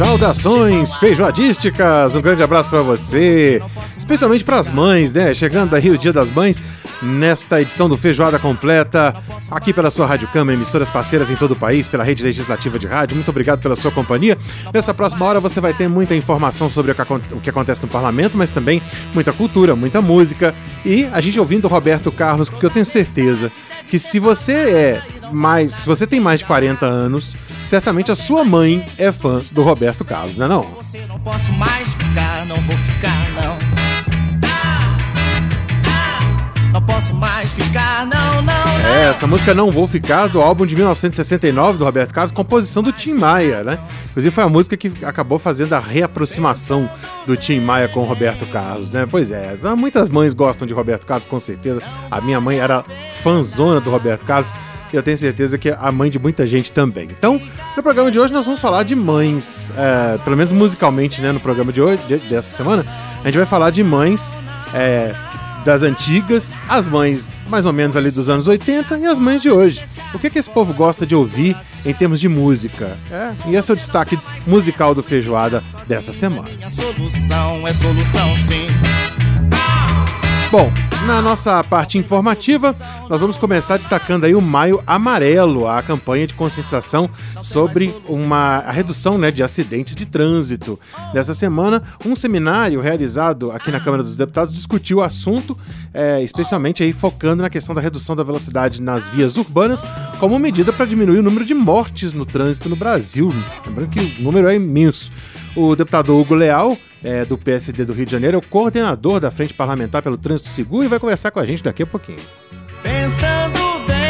Saudações feijoadísticas, um grande abraço pra você, especialmente pras mães, né? Chegando aí o Dia das Mães, nesta edição do Feijoada Completa, aqui pela sua Rádio Câmara, emissoras parceiras em todo o país, pela rede legislativa de rádio. Muito obrigado pela sua companhia. Nessa próxima hora você vai ter muita informação sobre o que acontece no parlamento, mas também muita cultura, muita música e a gente ouvindo o Roberto Carlos, porque eu tenho certeza que se você é mais, se você tem mais de 40 anos, certamente a sua mãe é fã do Roberto Carlos, né não? Você não posso mais ficar, não vou ficar, não. Não posso mais ficar, não, não, não. É, essa música Não Vou Ficar, do álbum de 1969 do Roberto Carlos, composição do Tim Maia, né? Inclusive foi a música que acabou fazendo a reaproximação do Tim Maia com o Roberto Carlos, né? Pois é, muitas mães gostam de Roberto Carlos, com certeza. A minha mãe era fãzona do Roberto Carlos. E eu tenho certeza que a mãe de muita gente também. Então, no programa de hoje nós vamos falar de mães, é, pelo menos musicalmente, né? No programa de hoje, de- dessa semana, a gente vai falar de mães é, das antigas, as mães mais ou menos ali dos anos 80 e as mães de hoje. O que, que esse povo gosta de ouvir em termos de música? É, e esse é o destaque musical do Feijoada dessa semana. Minha solução é solução, sim. Bom, na nossa parte informativa, nós vamos começar destacando aí o Maio Amarelo, a campanha de conscientização sobre uma a redução né, de acidentes de trânsito. Nessa semana, um seminário realizado aqui na Câmara dos Deputados discutiu o assunto, é, especialmente aí focando na questão da redução da velocidade nas vias urbanas como medida para diminuir o número de mortes no trânsito no Brasil. Lembrando que o número é imenso. O deputado Hugo Leal, é, do PSD do Rio de Janeiro, é o coordenador da Frente Parlamentar pelo Trânsito Seguro e vai conversar com a gente daqui a pouquinho. Pensando bem.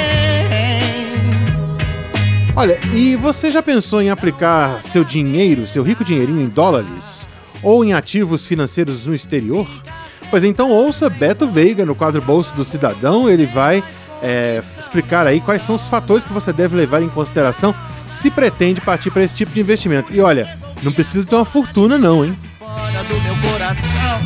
Olha, e você já pensou em aplicar seu dinheiro, seu rico dinheirinho em dólares ou em ativos financeiros no exterior? Pois então ouça Beto Veiga no quadro Bolso do Cidadão, ele vai é, explicar aí quais são os fatores que você deve levar em consideração se pretende partir para esse tipo de investimento. E olha, não precisa ter uma fortuna não, hein? Coração.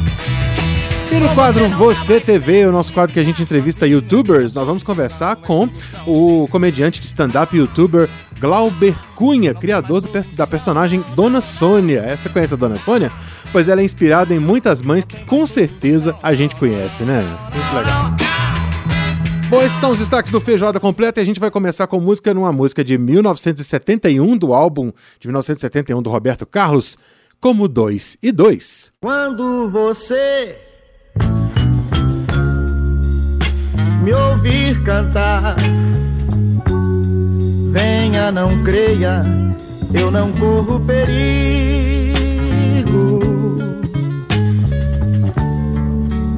E no quadro Você TV, o nosso quadro que a gente entrevista youtubers, nós vamos conversar com o comediante de stand-up youtuber Glauber Cunha, criador do da personagem Dona Sônia. É, Você conhece a Dona Sônia? Pois ela é inspirada em muitas mães que com certeza a gente conhece, né? Muito legal. Bom, esses são os destaques do Feijoada Completa e a gente vai começar com música numa música de 1971 do álbum de 1971 do Roberto Carlos, como dois e dois. Quando você me ouvir cantar, venha, não creia, eu não corro perigo.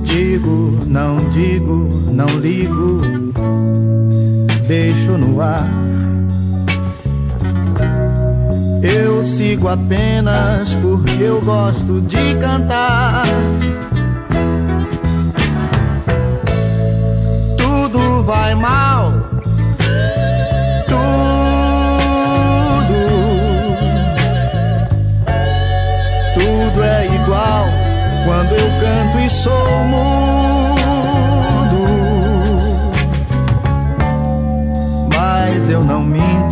Digo, não digo, não ligo, deixo no ar. Eu sigo apenas porque eu gosto de cantar. Tudo vai mal. Tudo. Tudo é igual quando eu canto e sou mudo. Mas eu não minto,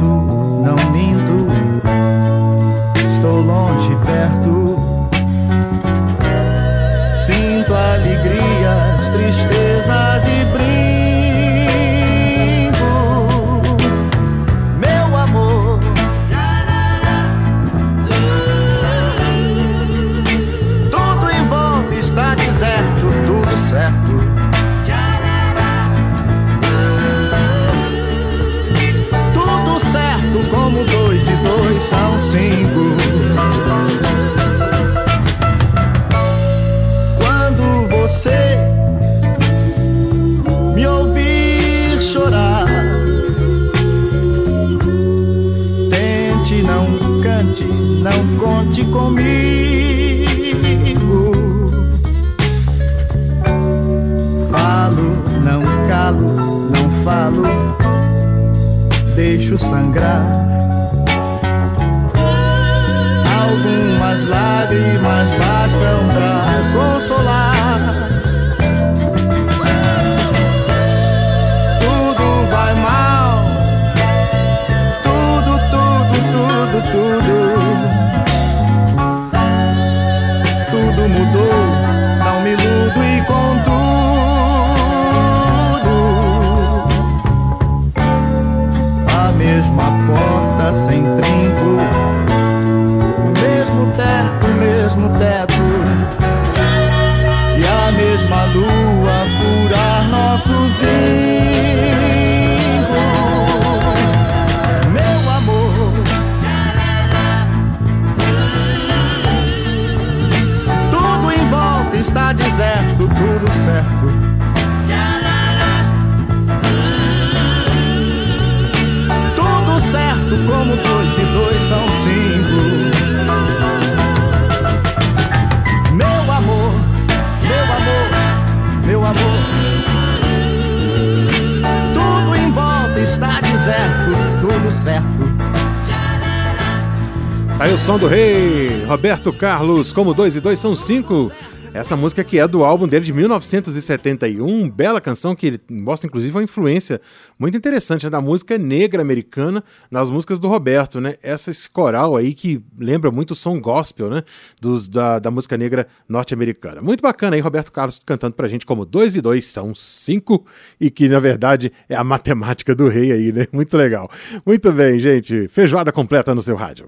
o som do rei, Roberto Carlos, como dois e dois são cinco. Essa música que é do álbum dele de 1971, bela canção que mostra inclusive uma influência muito interessante né, da música negra americana nas músicas do Roberto, né? Essa esse coral aí que lembra muito o som gospel, né? Dos, da, da música negra norte-americana. Muito bacana aí, Roberto Carlos cantando pra gente como dois e dois são cinco e que na verdade é a matemática do rei aí, né? Muito legal. Muito bem, gente. Feijoada completa no seu rádio.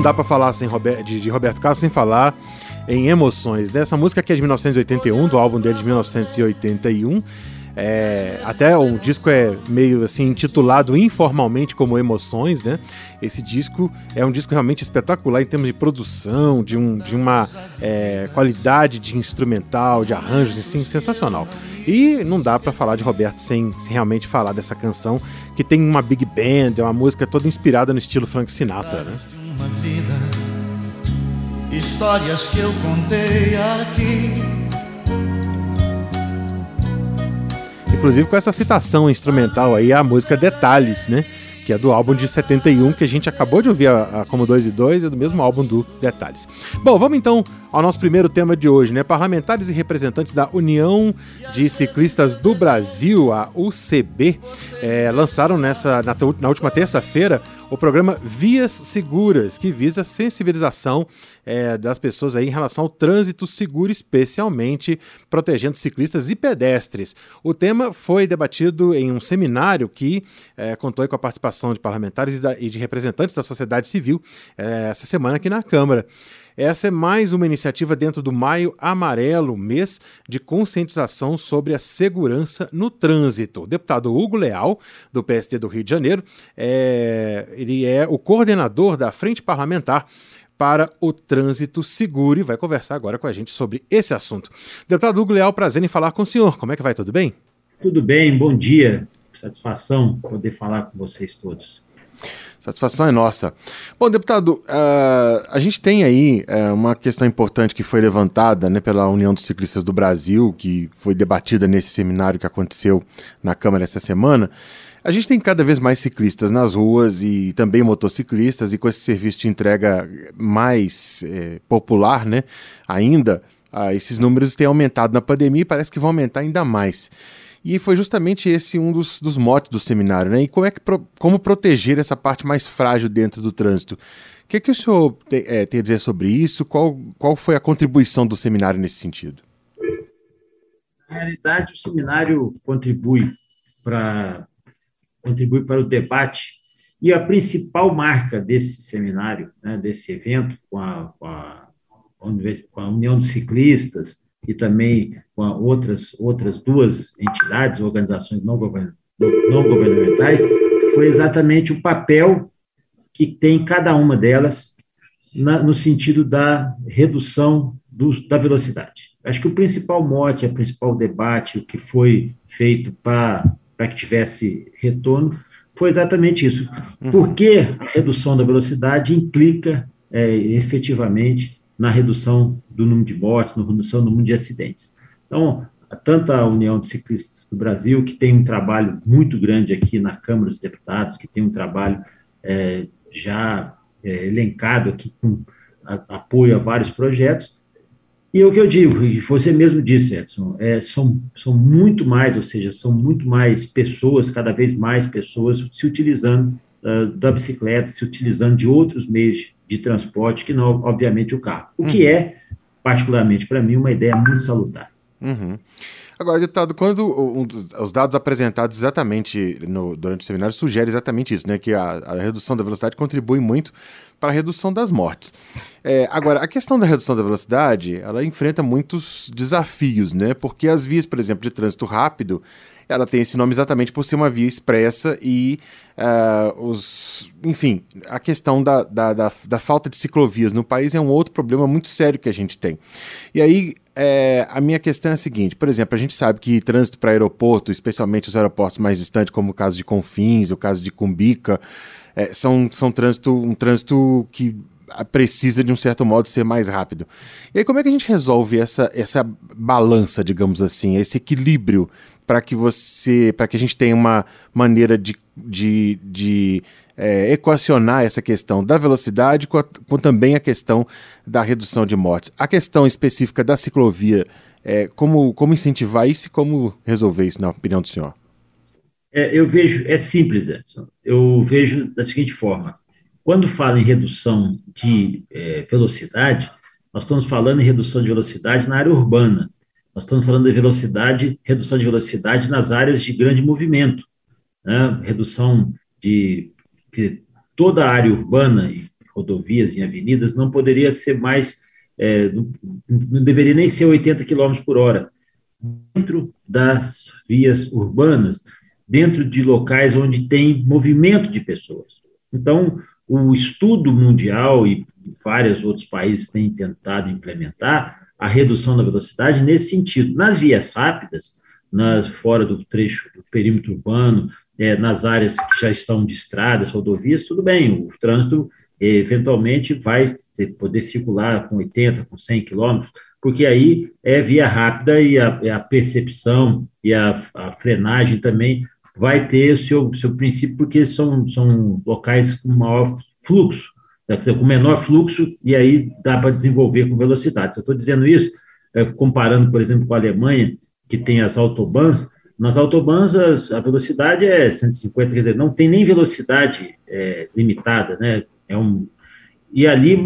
Não dá para falar sem Robert, de, de, Roberto Carlos sem falar em emoções. Né? Essa música aqui é de 1981, do álbum dele de 1981. É, até o disco é meio assim intitulado informalmente como Emoções, né? Esse disco é um disco realmente espetacular em termos de produção, de, um, de uma é, qualidade de instrumental, de arranjos, assim, sensacional. E não dá para falar de Roberto sem, sem, realmente falar dessa canção que tem uma big band, é uma música toda inspirada no estilo Frank Sinatra, né? Vida, histórias que eu contei aqui Inclusive com essa citação instrumental aí, a música Detalhes, né? Que é do álbum de 71, que a gente acabou de ouvir a, a como 2 e 2, é do mesmo álbum do Detalhes. Bom, vamos então ao nosso primeiro tema de hoje, né? Parlamentares e representantes da União de Ciclistas do Brasil, a UCB, é, lançaram nessa, na, na última terça-feira o programa Vias Seguras, que visa a sensibilização é, das pessoas aí em relação ao trânsito seguro, especialmente protegendo ciclistas e pedestres. O tema foi debatido em um seminário que é, contou com a participação de parlamentares e, da, e de representantes da sociedade civil é, essa semana aqui na Câmara. Essa é mais uma iniciativa dentro do Maio Amarelo, mês de conscientização sobre a segurança no trânsito. O deputado Hugo Leal, do PSD do Rio de Janeiro, é, ele é o coordenador da Frente Parlamentar para o Trânsito Seguro e vai conversar agora com a gente sobre esse assunto. Deputado Hugo Leal, prazer em falar com o senhor. Como é que vai? Tudo bem? Tudo bem, bom dia. Satisfação poder falar com vocês todos. Satisfação é nossa. Bom, deputado, uh, a gente tem aí uh, uma questão importante que foi levantada né, pela União dos Ciclistas do Brasil, que foi debatida nesse seminário que aconteceu na Câmara essa semana. A gente tem cada vez mais ciclistas nas ruas e também motociclistas, e com esse serviço de entrega mais eh, popular, né, ainda, uh, esses números têm aumentado na pandemia e parece que vão aumentar ainda mais. E foi justamente esse um dos, dos motes do seminário, né? E como, é que, como proteger essa parte mais frágil dentro do trânsito? O que, é que o senhor tem, é, tem a dizer sobre isso? Qual, qual foi a contribuição do seminário nesse sentido? Na realidade, o seminário contribui para contribui para o debate e a principal marca desse seminário, né, desse evento, com a, com a com a União dos Ciclistas e também com outras, outras duas entidades, organizações não, govern, não governamentais, foi exatamente o papel que tem cada uma delas na, no sentido da redução do, da velocidade. Acho que o principal mote, o principal debate, o que foi feito para que tivesse retorno, foi exatamente isso. Uhum. Por que a redução da velocidade implica é, efetivamente na redução do número de mortes, na redução do número de acidentes? Então, tanto a União de Ciclistas do Brasil, que tem um trabalho muito grande aqui na Câmara dos Deputados, que tem um trabalho é, já é, elencado aqui com a, apoio a vários projetos, e é o que eu digo, e você mesmo disse, Edson, é, são, são muito mais, ou seja, são muito mais pessoas, cada vez mais pessoas se utilizando uh, da bicicleta, se utilizando de outros meios de transporte, que não, obviamente, o carro. O uhum. que é, particularmente para mim, uma ideia muito salutar. Uhum. Agora, deputado, quando um dos, os dados apresentados exatamente no, durante o seminário sugerem exatamente isso, né? Que a, a redução da velocidade contribui muito para a redução das mortes. É, agora, a questão da redução da velocidade, ela enfrenta muitos desafios, né? Porque as vias, por exemplo, de trânsito rápido, ela tem esse nome exatamente por ser uma via expressa e uh, os, enfim, a questão da, da, da, da, falta de ciclovias no país é um outro problema muito sério que a gente tem. E aí, é, a minha questão é a seguinte, por exemplo, a gente sabe que trânsito para aeroporto, especialmente os aeroportos mais distantes, como o caso de Confins, o caso de Cumbica, é, são, são trânsito, um trânsito que precisa, de um certo modo, ser mais rápido. E aí, como é que a gente resolve essa, essa balança, digamos assim, esse equilíbrio para que você, para que a gente tenha uma maneira de, de, de é, equacionar essa questão da velocidade com, a, com, também a questão da redução de mortes. A questão específica da ciclovia, é, como, como incentivar isso e como resolver isso, na opinião do senhor? É, eu vejo, é simples, Edson. Eu vejo da seguinte forma: quando fala em redução de é, velocidade, nós estamos falando em redução de velocidade na área urbana. Nós estamos falando de velocidade, redução de velocidade nas áreas de grande movimento, né? redução de que toda a área urbana rodovias e avenidas não poderia ser mais, é, não, deveria nem ser 80 km por hora. Dentro das vias urbanas, dentro de locais onde tem movimento de pessoas. Então, o estudo mundial e vários outros países têm tentado implementar a redução da velocidade nesse sentido. Nas vias rápidas, nas, fora do trecho do perímetro urbano, é, nas áreas que já estão de estradas, rodovias, tudo bem, o trânsito eventualmente vai poder circular com 80, com 100 quilômetros, porque aí é via rápida e a, a percepção e a, a, frenagem também vai ter o seu, seu princípio, porque são, são locais com maior fluxo com menor fluxo, e aí dá para desenvolver com velocidade. Se eu estou dizendo isso, é, comparando, por exemplo, com a Alemanha, que tem as autobans, nas autobans a velocidade é 150, quer dizer, não tem nem velocidade é, limitada, né? É um, e ali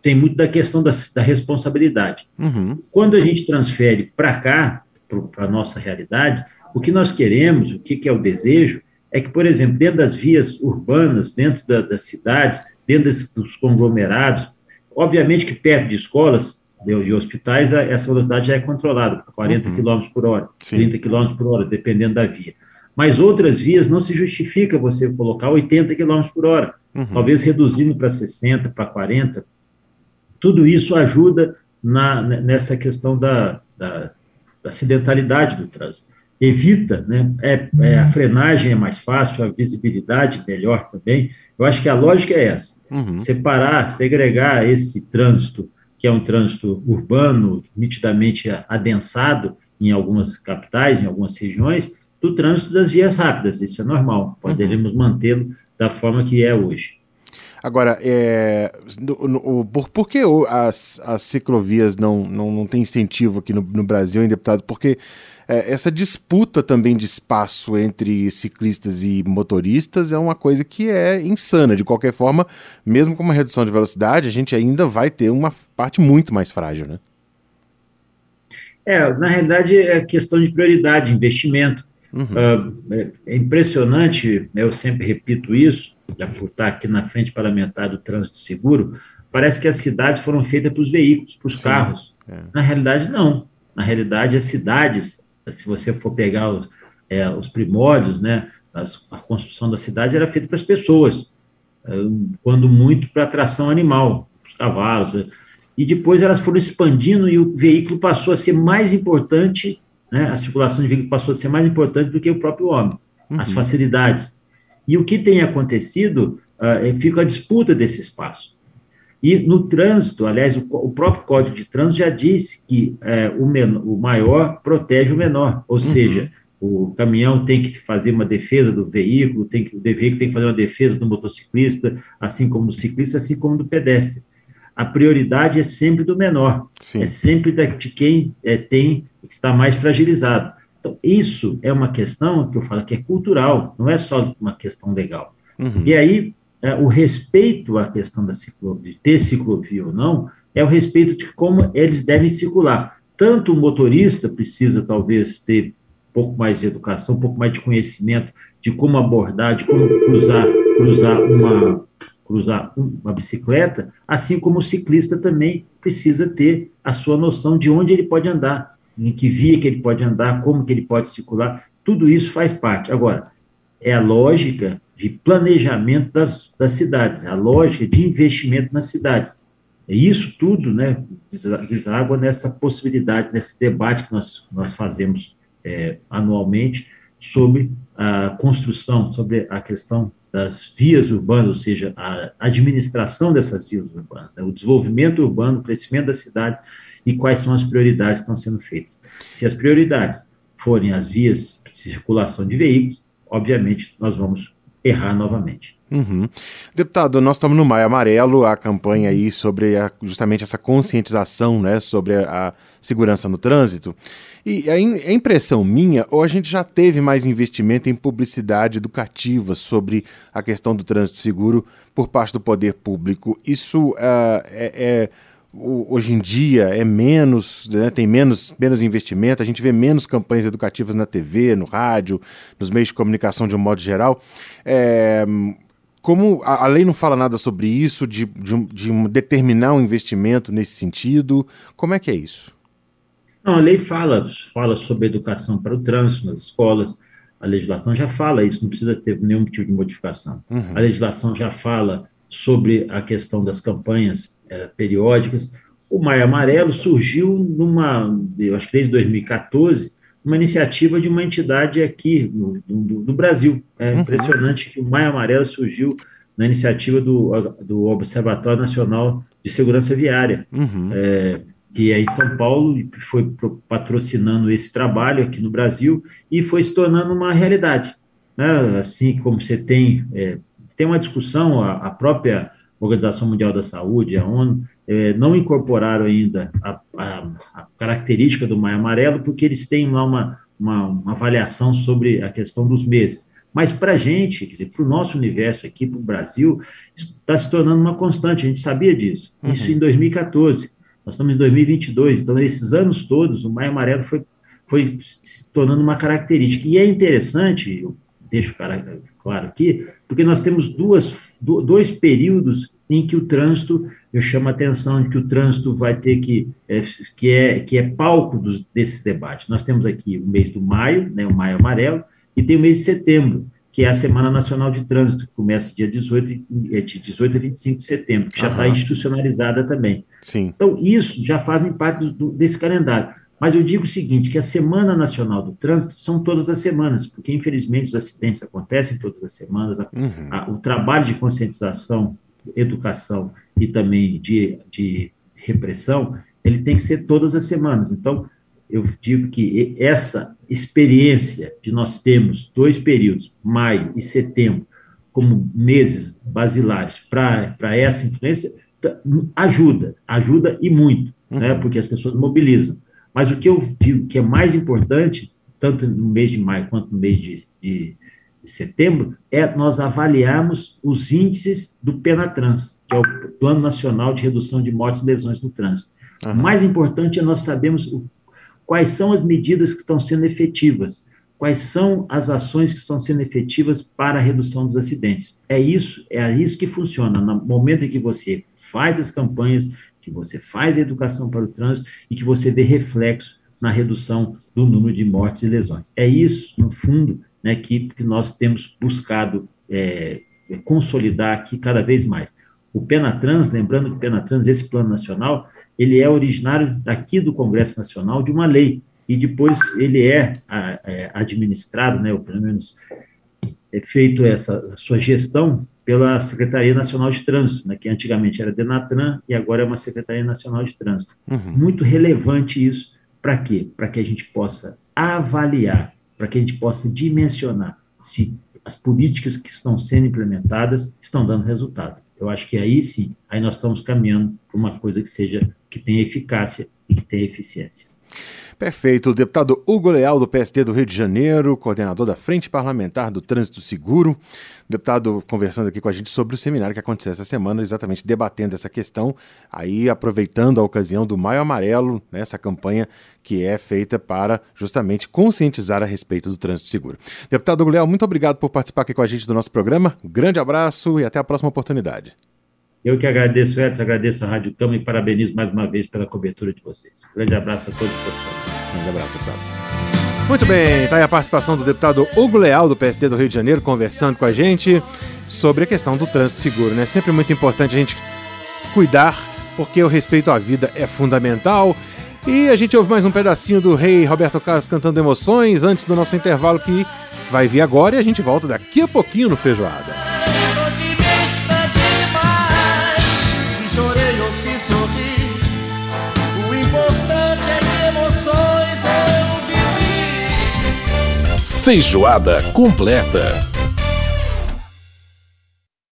tem muito da questão da, da responsabilidade. Uhum. Quando a gente transfere para cá, para a nossa realidade, o que nós queremos, o que, que, é o desejo, é que, por exemplo, dentro das vias urbanas, dentro da, das cidades, dentro dos conglomerados. Obviamente que perto de escolas e hospitais, essa velocidade já é controlada, 40 uhum. km por hora, Sim. 30 km por hora, dependendo da via. Mas outras vias não se justifica você colocar 80 km por hora, uhum. talvez reduzindo para 60, para 40. Tudo isso ajuda na, nessa questão da, da, da acidentalidade do trânsito. Evita, né? É, é, a frenagem é mais fácil, a visibilidade melhor também, eu acho que a lógica é essa: uhum. separar, segregar esse trânsito, que é um trânsito urbano, nitidamente adensado em algumas capitais, em algumas regiões, do trânsito das vias rápidas. Isso é normal, poderemos uhum. mantê-lo da forma que é hoje. Agora, é, no, no, por, por que as, as ciclovias não, não, não têm incentivo aqui no, no Brasil, hein, deputado? Porque é, essa disputa também de espaço entre ciclistas e motoristas é uma coisa que é insana. De qualquer forma, mesmo com uma redução de velocidade, a gente ainda vai ter uma parte muito mais frágil, né? É, na realidade é questão de prioridade, investimento. Uhum. Uh, é, impressionante, eu sempre repito isso, já por estar aqui na frente parlamentar do trânsito seguro, parece que as cidades foram feitas para os veículos, para os carros. É. Na realidade, não. Na realidade, as cidades, se você for pegar os, é, os primórdios, né, as, a construção das cidades era feita para as pessoas, é, quando muito para atração animal, os cavalos. Né. E depois elas foram expandindo e o veículo passou a ser mais importante, né, a circulação de veículo passou a ser mais importante do que o próprio homem, uhum. as facilidades. E o que tem acontecido, uh, fica a disputa desse espaço. E no trânsito, aliás, o, o próprio Código de Trânsito já disse que é, o, menor, o, maior protege o menor, ou uhum. seja, o caminhão tem que fazer uma defesa do veículo, tem que, o veículo tem que fazer uma defesa do motociclista, assim como do ciclista, assim como do pedestre. A prioridade é sempre do menor, Sim. é sempre de quem é, tem está mais fragilizado. Então, isso é uma questão que eu falo que é cultural, não é só uma questão legal. Uhum. E aí, é, o respeito à questão da ciclovia, de ter ciclovia ou não, é o respeito de como eles devem circular. Tanto o motorista precisa, talvez, ter um pouco mais de educação, um pouco mais de conhecimento de como abordar, de como cruzar, cruzar uma, cruzar uma bicicleta, assim como o ciclista também precisa ter a sua noção de onde ele pode andar, em que via que ele pode andar, como que ele pode circular, tudo isso faz parte. Agora, é a lógica de planejamento das, das cidades, a lógica de investimento nas cidades. É isso tudo né, deságua nessa possibilidade, nesse debate que nós, nós fazemos é, anualmente sobre a construção, sobre a questão das vias urbanas, ou seja, a administração dessas vias urbanas, né, o desenvolvimento urbano, o crescimento das cidades e quais são as prioridades que estão sendo feitas. Se as prioridades forem as vias de circulação de veículos, obviamente nós vamos errar novamente. Uhum. Deputado, nós estamos no Maio Amarelo, a campanha aí sobre a, justamente essa conscientização né, sobre a, a segurança no trânsito. E a, in, a, impressão minha, ou a gente já teve mais investimento em publicidade educativa sobre a questão do trânsito seguro por parte do poder público. Isso uh, é, é hoje em dia é menos, né, tem menos, menos investimento, a gente vê menos campanhas educativas na TV, no rádio, nos meios de comunicação de um modo geral. É, como a, a, lei não fala nada sobre isso, de, de, de, determinar um investimento nesse sentido, como é que é isso? Não, a lei fala, fala sobre educação para o trânsito nas escolas, a legislação já fala isso, não precisa ter nenhum tipo de modificação. Uhum. A legislação já fala sobre a questão das campanhas é, periódicas. O Maio Amarelo surgiu numa, eu acho que desde 2014, uma iniciativa de uma entidade aqui no, do, do Brasil. É uhum. impressionante que o Maio Amarelo surgiu na iniciativa do, do Observatório Nacional de Segurança Viária, uhum. é, que é em São Paulo, e foi patrocinando esse trabalho aqui no Brasil e foi se tornando uma realidade. Né? Assim como você tem, é, tem uma discussão, a, a própria Organização Mundial da Saúde, a ONU, é, não incorporaram ainda a, a, a, característica do maio amarelo, porque eles têm lá uma, uma, uma avaliação sobre a questão dos meses. Mas para a gente, para o nosso universo aqui, para o Brasil, está se tornando uma constante, a gente sabia disso. Uhum. Isso em 2014. Nós estamos em 2022, então, esses anos todos, o maio amarelo foi, foi se tornando uma característica. E é interessante, deixo claro aqui, porque nós temos duas, dois períodos em que o trânsito, eu chamo a atenção de que o trânsito vai ter que, é, que, é, que é palco dos, desses debates. Nós temos aqui o mês do maio, né, o maio amarelo, e tem o mês de setembro, que é a Semana Nacional de Trânsito, que começa dia 18, é, de 18 a 25 de setembro, que já está institucionalizada também. Sim. Então, isso já fazem parte do, desse calendário. Mas eu digo o seguinte, que a Semana Nacional do Trânsito são todas as semanas, porque infelizmente os acidentes acontecem todas as semanas, a, uhum. a, o trabalho de conscientização, educação e também de, de repressão, ele tem que ser todas as semanas. Então, eu digo que essa experiência de nós termos dois períodos, maio e setembro, como meses basilares para essa influência, ajuda, ajuda e muito, né, uhum. né, porque as pessoas mobilizam. Mas o que eu digo que é mais importante, tanto no mês de maio quanto no mês de, de, setembro, é nós avaliarmos os índices do PENATRANS, que é o Plano Nacional de Redução de Mortes e Lesões no Trânsito. Uhum. O mais importante é nós sabermos quais são as medidas que estão sendo efetivas, quais são as ações que estão sendo efetivas para a redução dos acidentes. É isso, é isso que funciona. No momento em que você faz as campanhas, que você faz a educação para o trânsito e que você vê reflexo na redução do número de mortes e lesões. É isso, no fundo, né, que, que nós temos buscado é, consolidar aqui cada vez mais. O Penatrans, lembrando que o Penatrans, esse plano nacional, ele é originário daqui do Congresso Nacional de uma lei, e depois ele é, é administrado, né, ou pelo menos é feito essa sua gestão pela Secretaria Nacional de Trânsito, né, que antigamente era Denatran e agora é uma Secretaria Nacional de Trânsito. Uhum. Muito relevante isso, para quê? Para que a gente possa avaliar, para que a gente possa dimensionar se as políticas que estão sendo implementadas estão dando resultado. Eu acho que aí sim, aí nós estamos caminhando para uma coisa que seja que tenha eficácia e que tenha eficiência. Perfeito. O deputado Hugo Leal, do PSD do Rio de Janeiro, coordenador da Frente Parlamentar do Trânsito Seguro. Deputado conversando aqui com a gente sobre o seminário que aconteceu essa semana, exatamente debatendo essa questão, aí aproveitando a ocasião do Maio Amarelo, né, essa campanha que é feita para justamente conscientizar a respeito do trânsito seguro. Deputado Hugo Leal, muito obrigado por participar aqui com a gente do nosso programa. Grande abraço e até a próxima oportunidade. Eu que agradeço, Edson, agradeço a Rádio Cama e parabenizo mais uma vez pela cobertura de vocês. Um grande abraço a todos os profissionais. Grande abraço, deputado. Muito bem, está aí a participação do deputado Hugo Leal, do PSD do Rio de Janeiro, conversando com a gente sobre a questão do trânsito seguro. É né? sempre muito importante a gente cuidar, porque o respeito à vida é fundamental. E a gente ouve mais um pedacinho do rei Roberto Carlos cantando emoções antes do nosso intervalo que vai vir agora e a gente volta daqui a pouquinho no Feijoada. Feijoada completa.